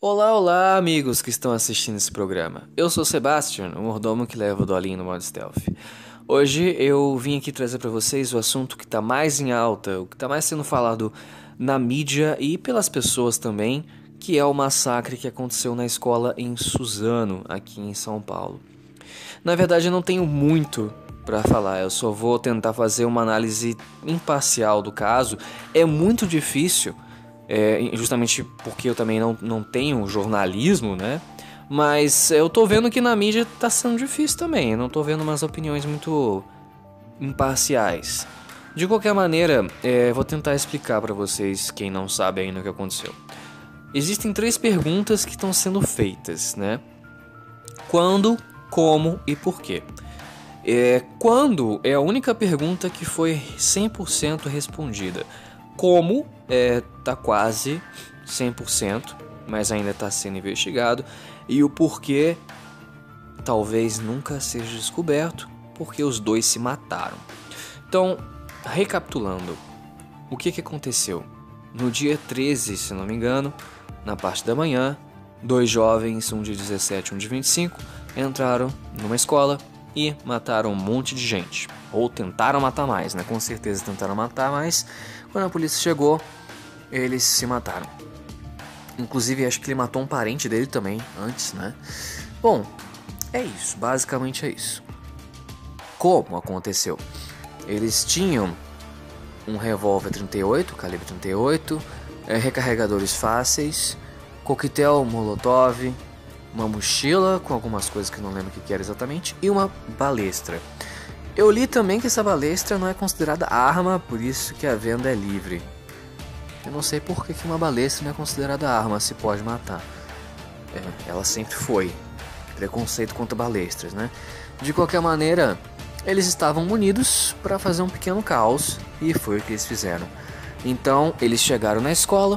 Olá, olá, amigos que estão assistindo esse programa. Eu sou Sebastian, o mordomo que leva o Dolinho no modo stealth. Hoje eu vim aqui trazer para vocês o assunto que está mais em alta, o que está mais sendo falado na mídia e pelas pessoas também, que é o massacre que aconteceu na escola em Suzano, aqui em São Paulo. Na verdade, eu não tenho muito para falar, eu só vou tentar fazer uma análise imparcial do caso. É muito difícil, é, justamente porque eu também não, não tenho jornalismo, né? Mas eu tô vendo que na mídia tá sendo difícil também, eu não tô vendo umas opiniões muito imparciais. De qualquer maneira, é, vou tentar explicar para vocês, quem não sabe ainda o que aconteceu. Existem três perguntas que estão sendo feitas, né? Quando, como e por quê. É, quando é a única pergunta que foi 100% respondida. Como é, tá quase 100%, mas ainda está sendo investigado. E o porquê talvez nunca seja descoberto, porque os dois se mataram. Então, recapitulando, o que, que aconteceu? No dia 13, se não me engano, na parte da manhã, dois jovens, um de 17 e um de 25, entraram numa escola e mataram um monte de gente. Ou tentaram matar mais, né? Com certeza tentaram matar, mas quando a polícia chegou, eles se mataram. Inclusive, acho que ele matou um parente dele também antes, né? Bom, é isso, basicamente é isso. Como aconteceu? Eles tinham um revólver 38, calibre 38, é, recarregadores fáceis, coquetel molotov, uma mochila com algumas coisas que não lembro o que era exatamente e uma balestra. Eu li também que essa balestra não é considerada arma, por isso que a venda é livre. Eu não sei por que uma balestra não é considerada arma, se pode matar. É, ela sempre foi. Preconceito contra balestras, né? De qualquer maneira, eles estavam munidos para fazer um pequeno caos e foi o que eles fizeram. Então, eles chegaram na escola.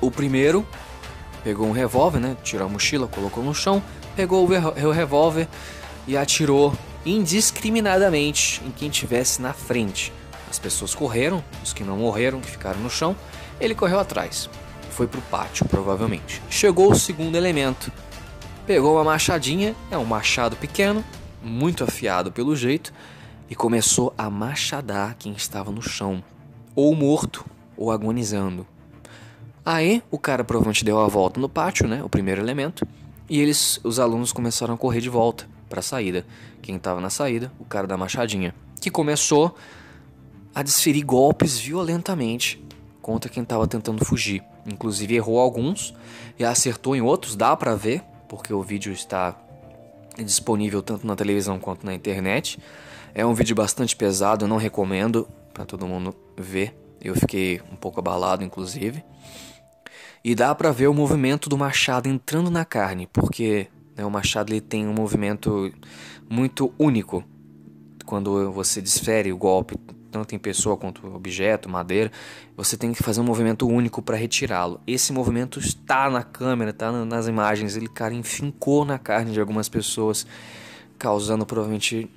O primeiro pegou um revólver, né? Tirou a mochila, colocou no chão, pegou o revólver e atirou indiscriminadamente em quem tivesse na frente. As pessoas correram, os que não morreram, que ficaram no chão, ele correu atrás. Foi pro pátio, provavelmente. Chegou o segundo elemento. Pegou uma machadinha, é um machado pequeno, muito afiado pelo jeito, e começou a machadar quem estava no chão, ou morto, ou agonizando. Aí o cara provavelmente deu a volta no pátio, né, o primeiro elemento, e eles, os alunos começaram a correr de volta para a saída. Quem estava na saída, o cara da machadinha, que começou a desferir golpes violentamente contra quem estava tentando fugir. Inclusive errou alguns e acertou em outros, dá para ver, porque o vídeo está disponível tanto na televisão quanto na internet. É um vídeo bastante pesado, não recomendo para todo mundo ver. Eu fiquei um pouco abalado, inclusive. E dá para ver o movimento do machado entrando na carne, porque o machado ele tem um movimento muito único quando você desfere o golpe tanto em pessoa quanto objeto, madeira, você tem que fazer um movimento único para retirá-lo. Esse movimento está na câmera, está nas imagens, ele cara enfincou na carne de algumas pessoas, causando provavelmente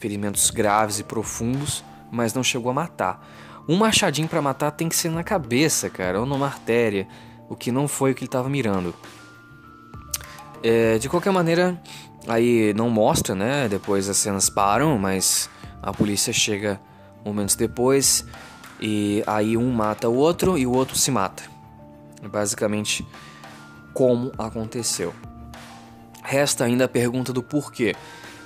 ferimentos graves e profundos, mas não chegou a matar. Um machadinho para matar tem que ser na cabeça, cara, ou numa artéria, o que não foi o que ele estava mirando. É, de qualquer maneira, aí não mostra, né? Depois as cenas param, mas a polícia chega momentos depois, e aí um mata o outro e o outro se mata. É basicamente como aconteceu. Resta ainda a pergunta do porquê,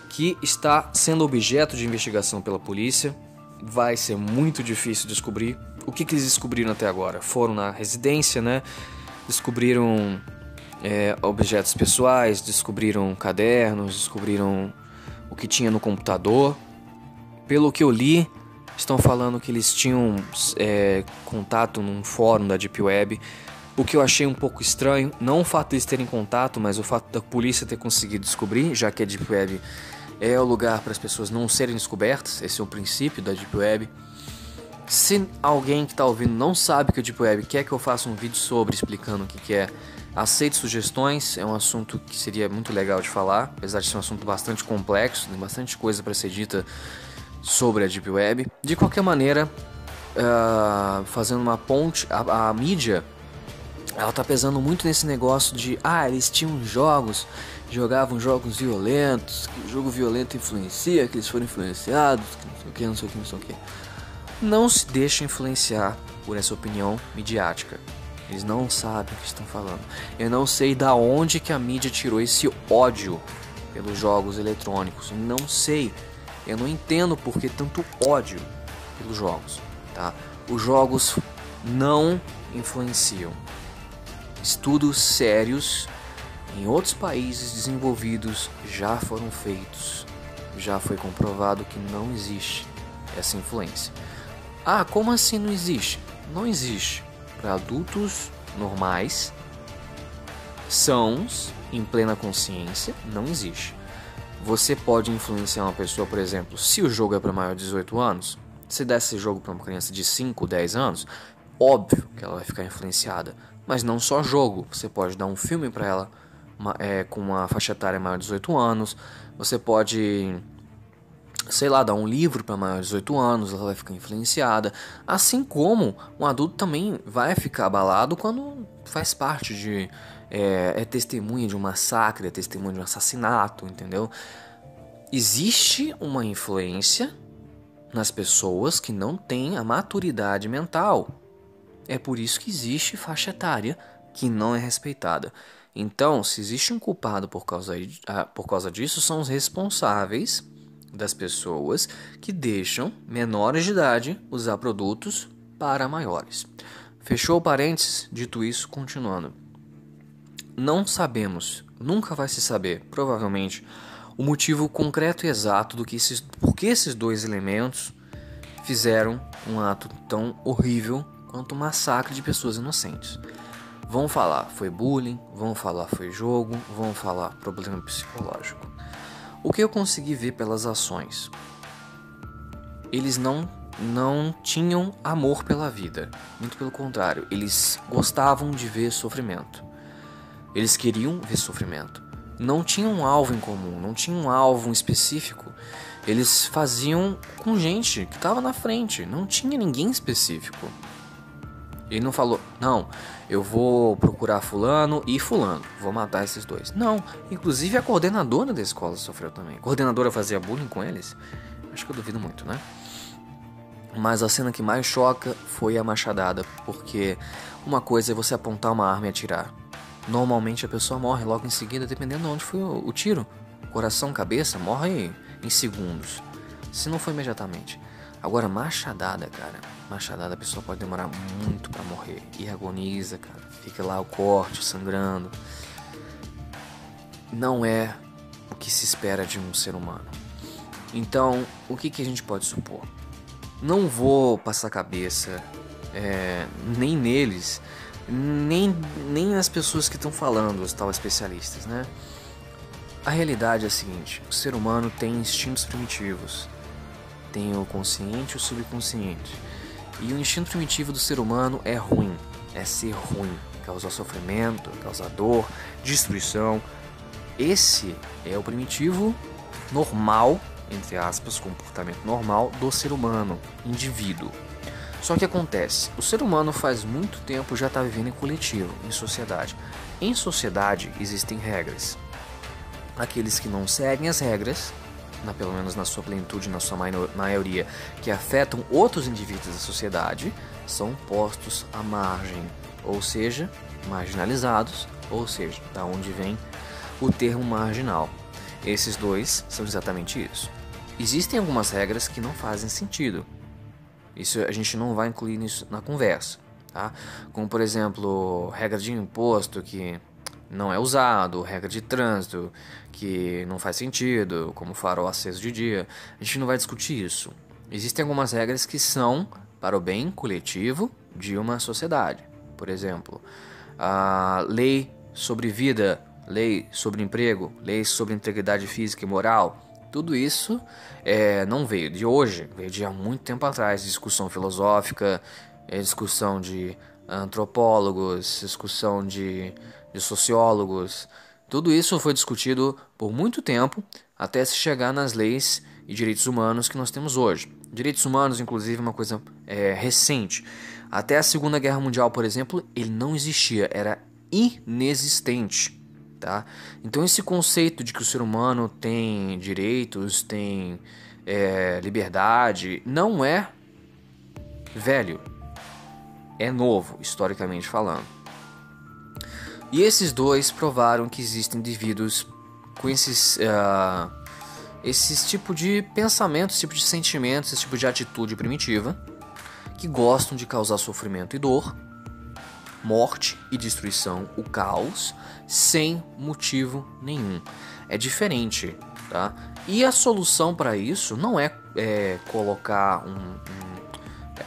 que está sendo objeto de investigação pela polícia. Vai ser muito difícil descobrir. O que, que eles descobriram até agora? Foram na residência, né? Descobriram é, objetos pessoais, descobriram cadernos, descobriram o que tinha no computador. Pelo que eu li, estão falando que eles tinham é, contato num fórum da Deep Web, o que eu achei um pouco estranho, não o fato de eles terem contato, mas o fato da polícia ter conseguido descobrir, já que a Deep Web é o lugar para as pessoas não serem descobertas, esse é o princípio da Deep Web. Se alguém que está ouvindo não sabe que a Deep Web quer que eu faça um vídeo sobre explicando o que, que é, aceite sugestões, é um assunto que seria muito legal de falar, apesar de ser um assunto bastante complexo, tem bastante coisa para ser dita sobre a Deep Web. De qualquer maneira, uh, fazendo uma ponte, a, a, mídia ela tá pesando muito nesse negócio de ah, eles tinham jogos, jogavam jogos violentos, que o jogo violento influencia, que eles foram influenciados, que não sei o que, não sei o que, não sei o que. Não se deixe influenciar por essa opinião midiática. Eles não sabem o que estão falando. Eu não sei da onde que a mídia tirou esse ódio pelos jogos eletrônicos. Não sei. Eu não entendo por que tanto ódio pelos jogos, tá? Os jogos não influenciam. Estudos sérios em outros países desenvolvidos já foram feitos. Já foi comprovado que não existe essa influência. Ah, como assim não existe? Não existe. Para adultos normais, sãos, em plena consciência, não existe. Você pode influenciar uma pessoa, por exemplo, se o jogo é para maior de 18 anos, se der esse jogo para uma criança de 5, 10 anos, óbvio que ela vai ficar influenciada. Mas não só jogo, você pode dar um filme para ela uma, é, com uma faixa etária maior de 18 anos, você pode, sei lá, dar um livro para maior de 18 anos, ela vai ficar influenciada. Assim como um adulto também vai ficar abalado quando faz parte de. É, é testemunha de um massacre, é testemunha de um assassinato, entendeu? Existe uma influência nas pessoas que não têm a maturidade mental. É por isso que existe faixa etária que não é respeitada. Então, se existe um culpado por causa, ah, por causa disso, são os responsáveis das pessoas que deixam menores de idade usar produtos para maiores. Fechou parênteses? Dito isso, continuando. Não sabemos, nunca vai se saber, provavelmente, o motivo concreto e exato do que esses, por que esses dois elementos fizeram um ato tão horrível quanto o massacre de pessoas inocentes. Vão falar foi bullying, vão falar foi jogo, vão falar problema psicológico. O que eu consegui ver pelas ações? Eles não não tinham amor pela vida, muito pelo contrário, eles gostavam de ver sofrimento. Eles queriam ver sofrimento. Não tinham um alvo em comum, não tinham um alvo específico. Eles faziam com gente que estava na frente, não tinha ninguém específico. Ele não falou, não, eu vou procurar fulano e fulano, vou matar esses dois. Não, inclusive a coordenadora da escola sofreu também. A coordenadora fazia bullying com eles? Acho que eu duvido muito, né? Mas a cena que mais choca foi a machadada, porque uma coisa é você apontar uma arma e atirar. Normalmente a pessoa morre logo em seguida, dependendo de onde foi o tiro. Coração, cabeça, morre em segundos. Se não for imediatamente. Agora, machadada, cara. Machadada a pessoa pode demorar muito para morrer. E agoniza, cara. Fica lá o corte sangrando. Não é o que se espera de um ser humano. Então, o que, que a gente pode supor? Não vou passar cabeça é, nem neles, nem, nem nas pessoas que estão falando, os tal especialistas, né? A realidade é a seguinte: o ser humano tem instintos primitivos tem o consciente e o subconsciente. E o instinto primitivo do ser humano é ruim, é ser ruim, causar sofrimento, causar dor, destruição. Esse é o primitivo normal, entre aspas, comportamento normal do ser humano, indivíduo. Só que acontece, o ser humano faz muito tempo já está vivendo em coletivo, em sociedade. Em sociedade existem regras. Aqueles que não seguem as regras na, pelo menos na sua plenitude, na sua maioria, que afetam outros indivíduos da sociedade, são postos à margem, ou seja, marginalizados, ou seja, da onde vem o termo marginal. Esses dois são exatamente isso. Existem algumas regras que não fazem sentido. Isso a gente não vai incluir nisso na conversa, tá? Como por exemplo, regra de imposto que não é usado, regra de trânsito que não faz sentido, como farol aceso de dia. A gente não vai discutir isso. Existem algumas regras que são para o bem coletivo de uma sociedade. Por exemplo, a lei sobre vida, lei sobre emprego, lei sobre integridade física e moral. Tudo isso é, não veio de hoje, veio de há muito tempo atrás. Discussão filosófica, é, discussão de antropólogos, discussão de de sociólogos. Tudo isso foi discutido por muito tempo até se chegar nas leis e direitos humanos que nós temos hoje. Direitos humanos, inclusive, é uma coisa é, recente. Até a Segunda Guerra Mundial, por exemplo, ele não existia, era inexistente, tá? Então esse conceito de que o ser humano tem direitos, tem é, liberdade, não é velho, é novo, historicamente falando. E esses dois provaram que existem indivíduos com esses, uh, esses tipo de pensamentos, tipo de sentimentos, esse tipo de atitude primitiva, que gostam de causar sofrimento e dor, morte e destruição, o caos, sem motivo nenhum. É diferente, tá? E a solução para isso não é, é colocar um, um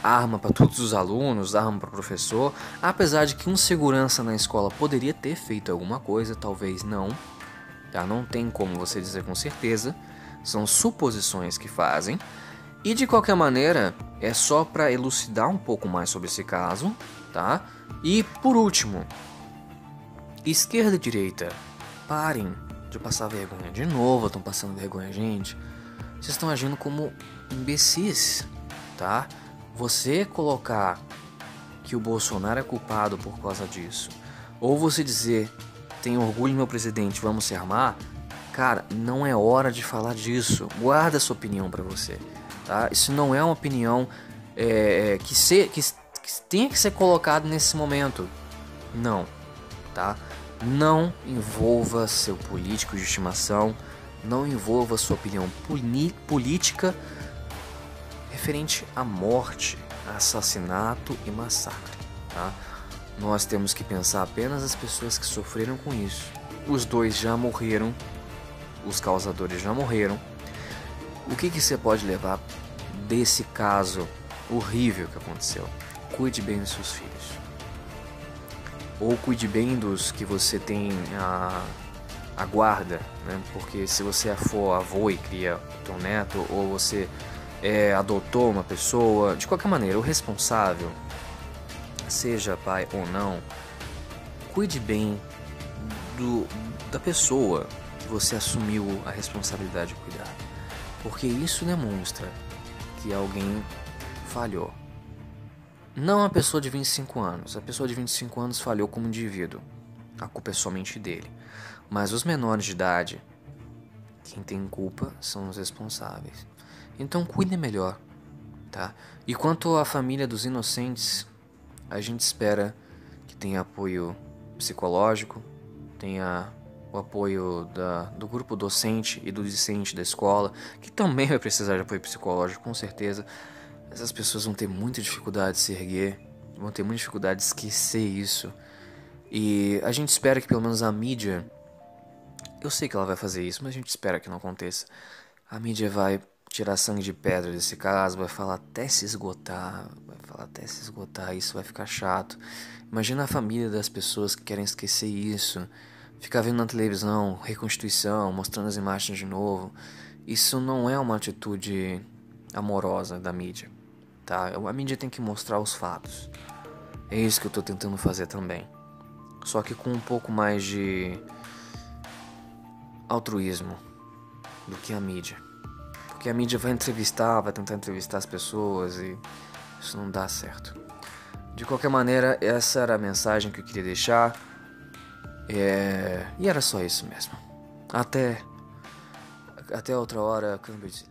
arma para todos os alunos, arma para o professor, apesar de que um segurança na escola poderia ter feito alguma coisa, talvez não. Tá? Não tem como você dizer com certeza, são suposições que fazem. E de qualquer maneira, é só para elucidar um pouco mais sobre esse caso, tá? E por último, esquerda e direita, parem de passar vergonha. De novo, estão passando vergonha, gente. Vocês estão agindo como imbecis, tá? Você colocar que o Bolsonaro é culpado por causa disso, ou você dizer tenho orgulho meu presidente, vamos se armar, cara, não é hora de falar disso. Guarda sua opinião para você, tá? Isso não é uma opinião é, é que, se, que, que tenha que ser colocado nesse momento. Não, tá? Não envolva seu político de estimação, não envolva sua opinião política referente à morte, assassinato e massacre. Tá? Nós temos que pensar apenas as pessoas que sofreram com isso. Os dois já morreram, os causadores já morreram. O que, que você pode levar desse caso horrível que aconteceu? Cuide bem dos seus filhos. Ou cuide bem dos que você tem a, a guarda, né? Porque se você for avô e cria o teu neto, ou você é, adotou uma pessoa, de qualquer maneira, o responsável, seja pai ou não, cuide bem do, da pessoa que você assumiu a responsabilidade de cuidar. Porque isso demonstra que alguém falhou. Não a pessoa de 25 anos. A pessoa de 25 anos falhou como indivíduo. A culpa é somente dele. Mas os menores de idade, quem tem culpa são os responsáveis. Então cuide melhor, tá? E quanto à família dos inocentes, a gente espera que tenha apoio psicológico, tenha o apoio da, do grupo docente e do discente da escola, que também vai precisar de apoio psicológico, com certeza. Essas pessoas vão ter muita dificuldade de se erguer, vão ter muita dificuldade de esquecer isso. E a gente espera que pelo menos a mídia. Eu sei que ela vai fazer isso, mas a gente espera que não aconteça. A mídia vai tirar sangue de pedra desse caso, vai falar até se esgotar, vai falar até se esgotar, isso vai ficar chato. Imagina a família das pessoas que querem esquecer isso, ficar vendo na televisão reconstituição, mostrando as imagens de novo. Isso não é uma atitude amorosa da mídia, tá? A mídia tem que mostrar os fatos. É isso que eu tô tentando fazer também. Só que com um pouco mais de altruísmo do que a mídia. Porque a mídia vai entrevistar, vai tentar entrevistar as pessoas e isso não dá certo. De qualquer maneira, essa era a mensagem que eu queria deixar. É... E era só isso mesmo. Até. Até outra hora, câmbio de